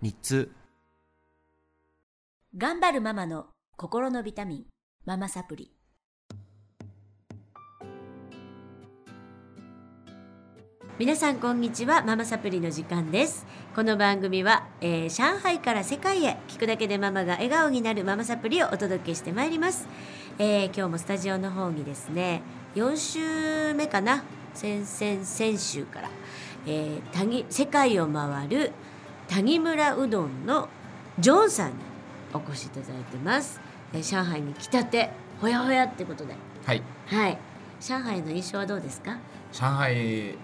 日通頑張るママの心のビタミン、ママサプリ。皆さんこんにちはママサプリの時間です。この番組は、えー上海から世界へ聞くだけでママが笑顔になるママサプリをお届けしてまいります、えー今日もスタジオの方にですね4週目かな先々先週から、えー世界を回る谷村うどんのジョンさんにお越しいただいてます、えー上海に来たてほやほやってことで。はい。はい。上海の印象はどうですか？上海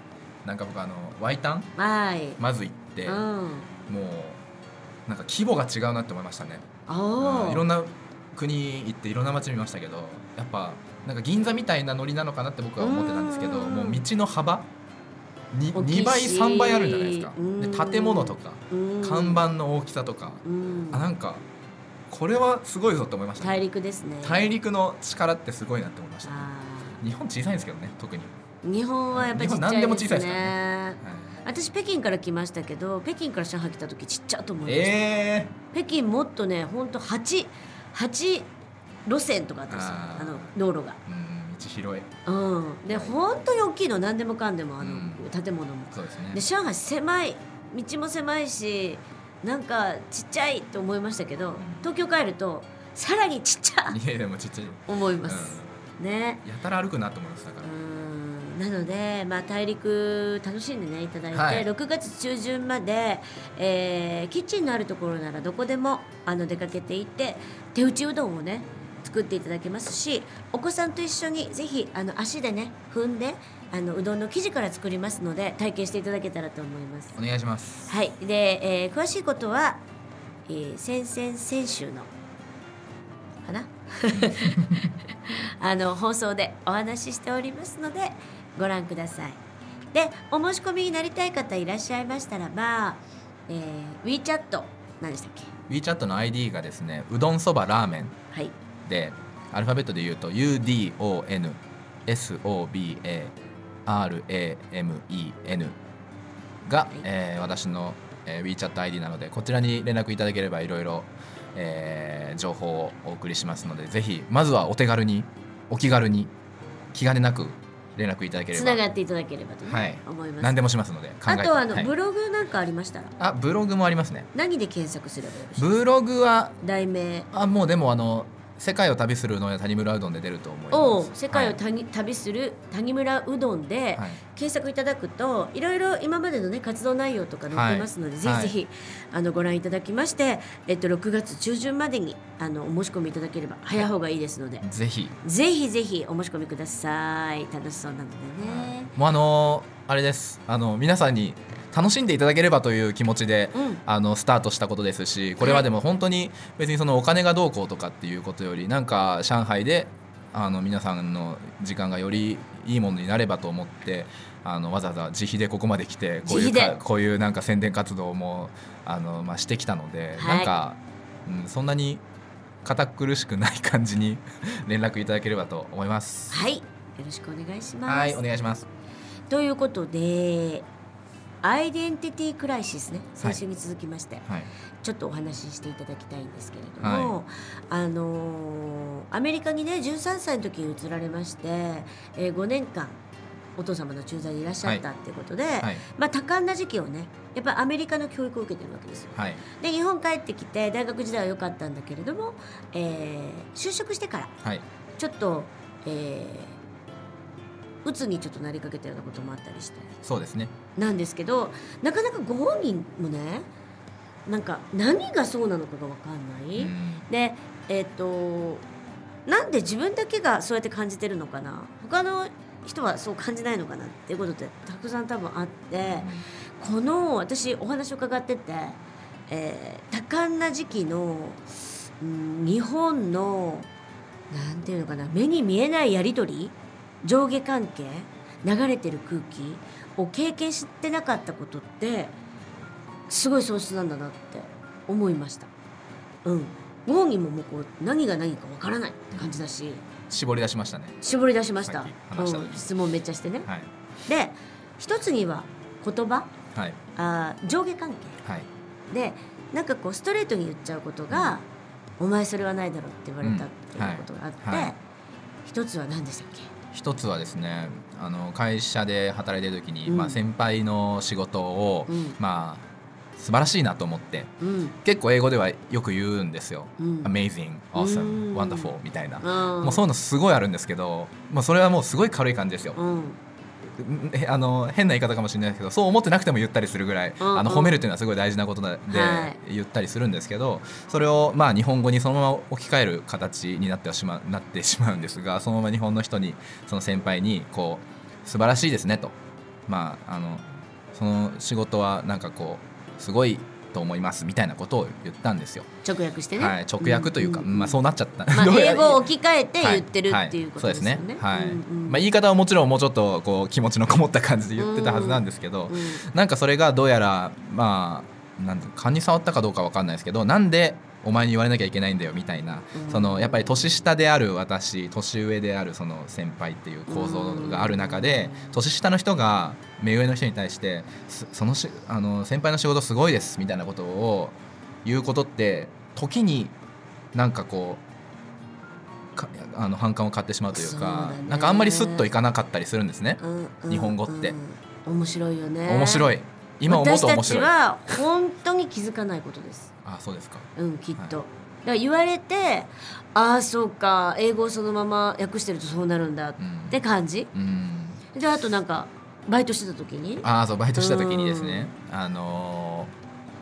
なんか僕あのワイタン？はい、まず行って、うん。もうなんか規模が違うなって思いましたね、おー。うんいろんな国行っていろんな街見ましたけどやっぱなんか銀座みたいなノリなのかなって僕は思ってたんですけどうん。もう道の幅に大きいし2倍3倍あるんじゃないですか。うんで建物とかうん。看板の大きさとか。うん。あなんかこれはすごいぞって思いました大ね陸ですね。大陸の力ってすごいなって思いましたあ日本小さいんですけどね特に、ー日本はやっぱりでも小さいですからね。はい。私北京から来ましたけど北京から上海来た時ちっちゃいと思いました、え北京もっとね本当八八路線とかあったんですよ。あの道路が。ー、うん道広い。うん。で本当に大きいの。何でもかんでもあの、うん。建物も。そうですね。で上海狭い道も狭いしなんかちっちゃいと思いましたけど東京帰るとさらにちっちゃい。家でもちっちゃい、思います、ねうん、やたら歩くなと思いますだから、うん。なので、まあ、大陸楽しんでねいただいて、はい。6月中旬まで、えーキッチンのあるところならどこでもあの出かけていって手打ちうどんをね作っていただけますしお子さんと一緒にぜひあの足でね踏んであのうどんの生地から作りますので体験していただけたらと思います。お願いします。はい、で、えー詳しいことは、えー先々先週のかな？あの放送でお話ししておりますのでご覧ください。でお申し込みになりたい方いらっしゃいましたらば、えー、WeChat 何でしたっけ？WeChat の ID がですねうどんそばラーメン。はいでアルファベットで言うと UDONSOBARAMEN が、はい。えー私の、えー WeChatID なのでこちらに連絡いただければいろいろ、えー情報をお送りしますのでぜひまずはお手軽にお気軽に気兼ねなく連絡いただけれつばながっていただければと、ねはい。思います。何でもしますのであとあの、はい。ブログなんかありましたら？あブログもありますね。何で検索すればよろしいですか？ブログは題名。あもうでもあの世界を旅するのや谷村うどんで出ると思います。を世界をはい旅,、旅する谷村うどんで、はい。検索いただくといろいろ今までのね活動内容とか載ってますので、はいぜひぜひ、あのご覧いただきまして、えっと、6月中旬までにあのお申し込みいただければ早い方がいいですので、ぜひ。ぜひぜひお申し込みください。楽しそうなのでね、もうあのーあれです。あの皆さんに楽しんでいただければという気持ちで、うん。あのスタートしたことですしこれはでも本当に別にそのお金がどうこうとかっていうことよりなんか上海であの皆さんの時間がよりいいものになればと思ってあのわざわざ自費でここまで来てこういうこういうなんか宣伝活動もあの、まあ、してきたので、はい。なんか、うん、そんなに堅苦しくない感じに 連絡いただければと思います。はい。よろしくお願いします、はいお願いします。ということでアイデンティティクライシスね先週に続きまして、はい。ちょっとお話ししていただきたいんですけれども、あのーアメリカにね13歳の時に移られまして、えー5年間お父様の駐在にいらっしゃったっていうことで、はい。まあ、多感な時期をねやっぱりアメリカの教育を受けてるわけですよ。はい。で日本帰ってきて大学時代は良かったんだけれども、えー就職してからはい。ちょっと、えー、鬱にちょっとなりかけたようなこともあったりしてそうですね。なんですけどなかなかご本人もねなんか何がそうなのかが分かんない。うんでえっ、となんで自分だけがそうやって感じてるのかな他の人はそう感じないのかなっていうことってたくさん多分あってこの私お話を伺ってて、えー多感な時期の、うん、日本のなんていうのかな目に見えないやり取り上下関係流れてる空気を経験してなかったことってすごい損失なんだなって思いました。うん。ご本人ももうこう何が何かわからないって感じだし。絞り出しましたね。絞り出しました。した時うん、質問めっちゃしてね。はい。で一つには言葉。はい。あー上下関係。はい。でなんかこうストレートに言っちゃうことが「お前それはないだろ」って言われたっていうことがあって、うんはいはい。一つは何でしたっけ？一つはですねあの会社で働いてる時に、うん。まあ、先輩の仕事を、うん。まあ素晴らしいなと思ってうん。結構英語ではよく言うんですよ。うん。Amazing, う Awesome, ん。Wonderful みたいな。ももうそういうのすごいあるんですけど、まあ、それはもうすごい軽い感じですよ。あの変な言い方かもしれないですけどそう思ってなくても言ったりするぐらい、うんうんあの褒めるっていうのはすごい大事なことで、はい。言ったりするんですけどそれをまあ日本語にそのまま置き換える形になってはしまうなってしまうんですがそのまま日本の人にその先輩にこう素晴らしいですねと。まああのその仕事はなんかこうすごいと思いますみたいなことを言ったんですよ。直訳してね、はい、直訳というか、んんまあそうなっちゃった。まあ英語を置き換えて言ってるはいっていうことですよね。そうですね。はい。うんうんまあ言い方はもちろんもうちょっとこう気持ちのこもった感じで言ってたはずなんですけど、うんなんかそれがどうやらまあなんて勘に触ったかどうかわかんないですけど、なんでお前に言われなきゃいけないんだよみたいな、うん。そのやっぱり年下である私年上であるその先輩っていう構造がある中で、年下の人が目上の人に対してすそのしあの先輩の仕事すごいですみたいなことを言うことって時になんかこうかあの反感を買ってしまうというかなんかあんまりスッといかなかったりするんですね、うんうん日本語って。うん面白いよね。い。面白い今思うと面私たち白いは本当に気づかないことです。あそうですか。うんきっと、はだから言われてああそうか英語をそのまま訳してるとそうなるんだっうん。て感じ。うん。であとなんかバイトしてた時に？ああそうバイトした時にですね。あの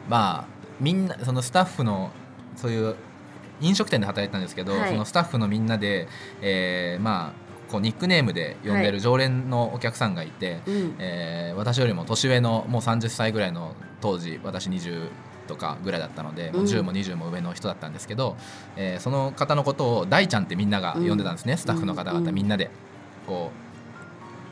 ーまあみんなそのスタッフのそういう飲食店で働いてたんですけど、はい。そのスタッフのみんなで、えーまあこうニックネームで呼んではい。る常連のお客さんがいて、うん。えー私よりも年上のもう30歳ぐらいの当時私20とかぐらいだったので、もう10も20も上の人だったんですけど、えーその方のことを大ちゃんってみんなが呼んでたんですね、うん。スタッフの方々、うん。みんなで。こ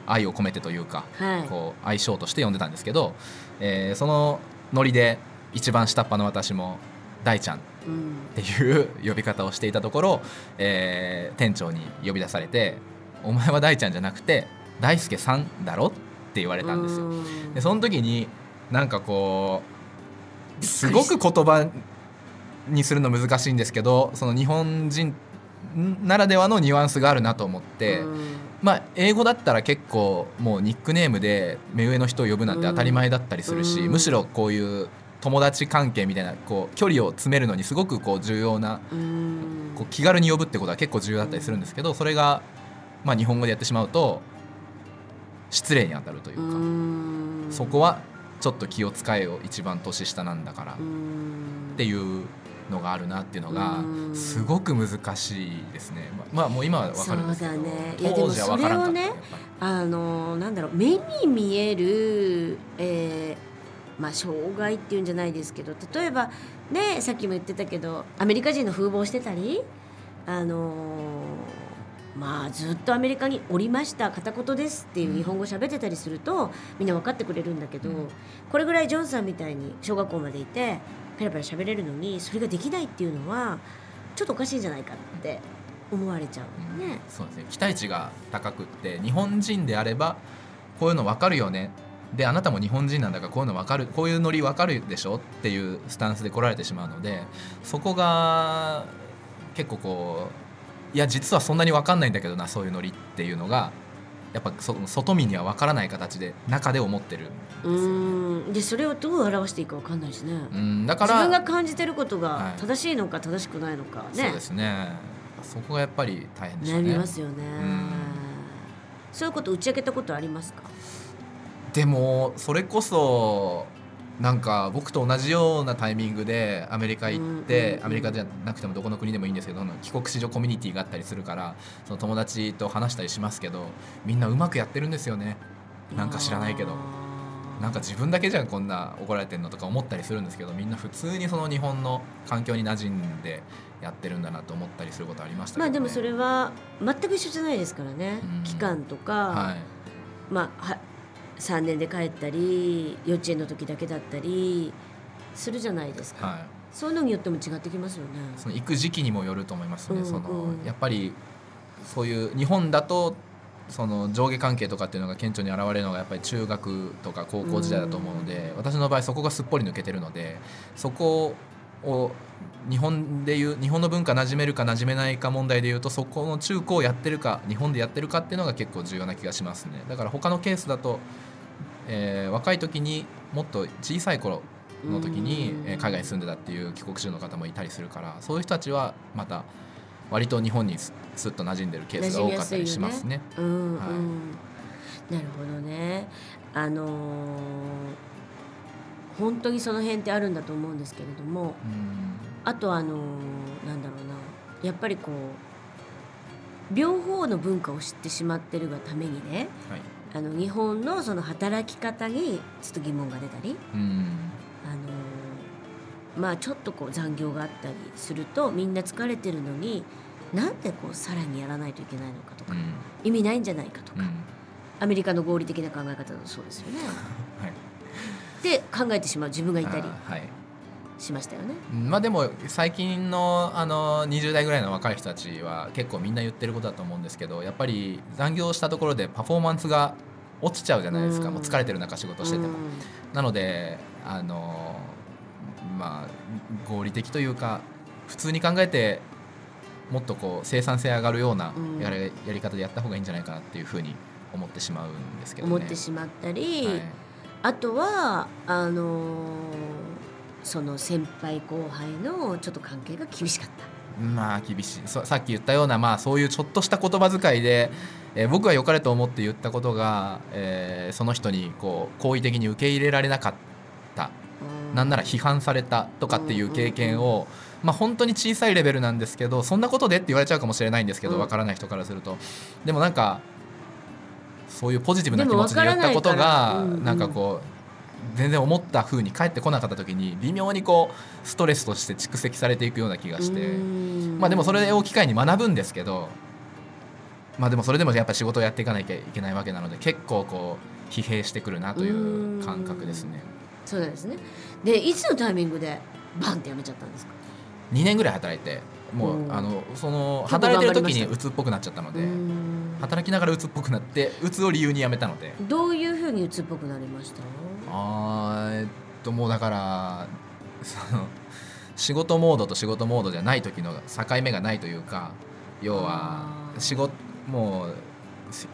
う愛を込めてというか、はい。こう相性として呼んでたんですけど、えーそのノリで一番下っ端の私も大ちゃんっうん。ていう呼び方をしていたところ、えー店長に呼び出されて「お前は大ちゃんじゃなくて大輔さんだろ?」って言われたんですよ。うんでその時になんかこうすごく言葉にするの難しいんですけどその日本人ならではのニュアンスがあるなと思って、うんまあ英語だったら結構もうニックネームで目上の人を呼ぶなんて当たり前だったりするし、うんむしろこういう友達関係みたいなこう距離を詰めるのにすごくこう重要なうんこう気軽に呼ぶってことは結構重要だったりするんですけどそれがまあ日本語でやってしまうと失礼に当たるというか。うん。そこはちょっと気を使えよ一番年下なんだから。っうん。ていうのがあるなっていうのがうん。すごく難しいですね。ままあもう今はわかるんですけどね。それをねあのなんだろう目に見える、えーまあ、障害っていうんじゃないですけど例えばねさっきも言ってたけどアメリカ人の風貌をしてたりあのまあずっとアメリカにおりました片言ですっていう日本語喋ってたりするとみんな分かってくれるんだけど、うん。これぐらいジョンさんみたいに小学校までいてペラペラ喋れるのにそれができないっていうのはちょっとおかしいんじゃないかって思われちゃうね。そうですね。期待値が高くって日本人であればこういうの分かるよね。であなたも日本人なんだからこういうの分かるこういうノリ分かるでしょっていうスタンスで来られてしまうのでそこが結構こういや実はそんなに分かんないんだけどなそういうノリっていうのがやっぱそ外見には分からない形で中で思ってるんですうよね。ーん。でそれをどう表していいかわかんないしね、うんだから自分が感じてることはい。が正しいのか正しくないのかね、そうですね。そこがやっぱり大変でしね。みますよね、ん。そういうこと打ち明けたことありますか？でもそれこそなんか僕と同じようなタイミングでアメリカ行って、アメリカじゃなくてもどこの国でもいいんですけど帰国子女コミュニティがあったりするからその友達と話したりしますけどみんなうまくやってるんですよね。なんか知らないけど。あなんか自分だけじゃんこんな怒られてんのとか思ったりするんですけどみんな普通にその日本の環境に馴染んでやってるんだなと思ったりすることありましたけど、ね、まあでもそれは全く一緒じゃないですからね、うん。期間とか、はい。まあは3年で帰ったり幼稚園の時だけだったりするじゃないですか、はい。そういうのによっても違ってきますよね。その行く時期にもよると思いますね、うんそのうんやっぱりそういう日本だとその上下関係とかっていうのが顕著に現れるのがやっぱり中学とか高校時代だと思うので、私の場合そこがすっぽり抜けてるのでそこを日本でいう日本の文化馴染めるか馴染めないか問題でいうとそこの中高をやってるか日本でやってるかっていうのが結構重要な気がしますね。だから他のケースだと、えー若い時にもっと小さい頃の時にうん。えー海外に住んでたっていう帰国子女の方もいたりするからそういう人たちはまた割と日本にすすっと馴染んでるケースが多かったりしますね。うんうん。はいなるほどね。あのー本当にその辺ってあるんだと思うんですけれどもうん。あとあのーなんだろうな。やっぱりこう両方の文化を知ってしまってるがためにねはいあの日本のその働き方にちょっと疑問が出たり、うん。あのーまあちょっとこう残業があったりするとみんな疲れてるのになんでこうさらにやらないといけないのかとか、うん。意味ないんじゃないかとか、うん。アメリカの合理的な考え方だとそうですよね。はい。で考えてしまう自分がいたり。はいしましたよね。まあでも最近のあの20代ぐらいの若い人たちは結構みんな言ってることだと思うんですけどやっぱり残業したところでパフォーマンスが落ちちゃうじゃないですか、うんもう疲れてる中仕事してても。うんなのであのまあ合理的というか普通に考えてもっとこう生産性上がるようなうんやり,、やり方でやった方がいいんじゃないかなっていうふうに思ってしまうんですけどね。思ってしまったり、はいあとはあのーその先輩後輩のちょっと関係が厳しかった。まあ厳しい。そさっき言ったような、まあ、そういうちょっとした言葉遣いで、えー僕が良かれと思って言ったことが、えーその人にこう好意的に受け入れられなかった。なんなら批判されたとかっていう経験を、まあ、本当に小さいレベルなんですけどそんなことでって言われちゃうかもしれないんですけどうん。わからない人からすると。でもなんかそういうポジティブな気持ちで言ったことがうなんかこう全然思った風に返ってこなかった時に微妙にこうストレスとして蓄積されていくような気がしてまあでもそれを機会に学ぶんですけどまあでもそれでもやっぱ仕事をやっていかなきゃいけないわけなので結構こう疲弊してくるなという感覚ですね。そうなんですね。でいつのタイミングでバンってやめちゃったんですか？2年ぐらい働いてもううん。あのその働いてる時に鬱っぽくなっちゃったので働きながら鬱っぽくなって鬱を理由に辞めたので。どういうふうに鬱っぽくなりました？あーえっともうだからその仕事モードと仕事モードじゃない時の境目がないというか要は仕事もうし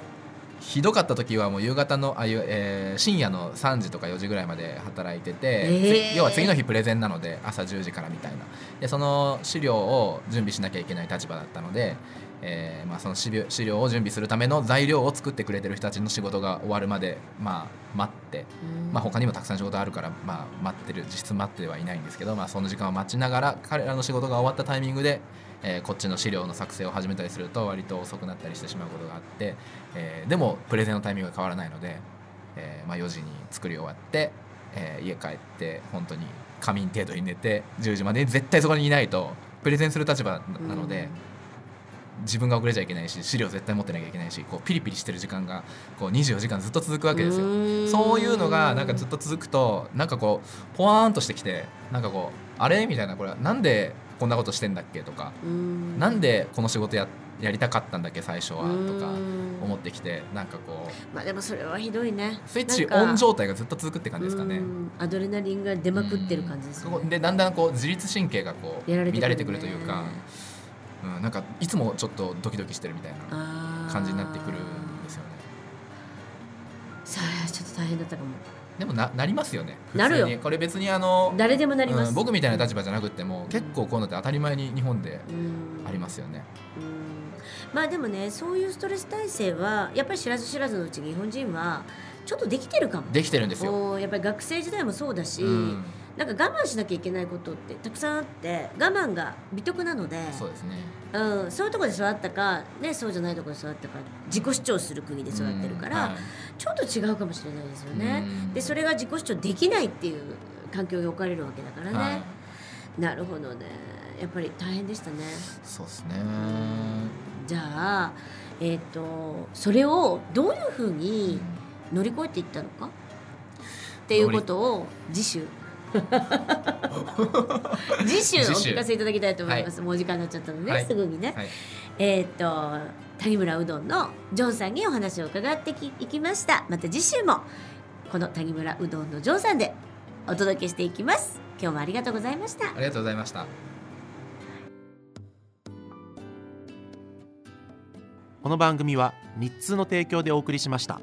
ひどかった時はもう夕方のあいう、えー深夜の3時とか4時ぐらいまで働いてて、えー。つ要は次の日プレゼンなので朝10時からみたいな。でその資料を準備しなきゃいけない立場だったので、えーまあ、その資料資料を準備するための材料を作ってくれてる人たちの仕事が終わるまで、まあ、待って、まあ、他にもたくさん仕事あるから、まあ、待ってる実質待ってはいないんですけど、まあ、その時間を待ちながら彼らの仕事が終わったタイミングで、えーこっちの資料の作成を始めたりすると割と遅くなったりしてしまうことがあって、えーでもプレゼンのタイミングが変わらないので、えーまあ、4時に作り終わって、えー家帰って本当に仮眠程度に寝て10時までに絶対そこにいないとプレゼンする立場なので。自分が遅れちゃいけないし資料絶対持ってなきゃいけないしこうピリピリしてる時間がこう24時間ずっと続くわけですよ。そういうのがなんかずっと続くとなんかこうポワーンとしてきてなんかこうあれ？みたいなこれなんでこんなことしてんだっけとかなんでこの仕事ややりたかったんだっけ最初はとか思ってきてなんかこうまあでもそれはひどいね。スイッチオン状態がずっと続くって感じですかねう。んアドレナリンが出まくってる感じですね。でだんだんこう自律神経がこう乱れてくるというか、うん、なんかいつもちょっとドキドキしてるみたいな感じになってくるんですよね。さあちょっと大変だったかも。でもななりますよね。普なるよこれ別にあの誰でもなります。うん僕みたいな立場じゃなくても結構こういうのって当たり前に日本でうんありますよね。うんまあでもねそういうストレス耐性はやっぱり知らず知らずのうちに日本人はちょっとできてるかも。できてるんですよ。やっぱり学生時代もそうだし、うんなんか我慢しなきゃいけないことってたくさんあって我慢が美徳なのでそうですね。うん、そういうところで育ったか、ね、そうじゃないところで育ったか自己主張する国で育ってるから、うんはい。ちょっと違うかもしれないですよね。うん。でそれが自己主張できないっていう環境に置かれるわけだからね。はい。なるほどね。やっぱり大変でしたね。そうですね。じゃあ、えっとそれをどういうふうに乗り越えていったのか？っていうことを次週 次週お聞かせいただきたいと思います、もうお時間になっちゃったので、はい。すぐにね、はい。えっと谷村うどんのジョンさんにお話を伺ってきいきました。また次週もこの谷村うどんのジョンさんでお届けしていきます。今日もありがとうございました。ありがとうございました。この番組は日通の提供でお送りしました。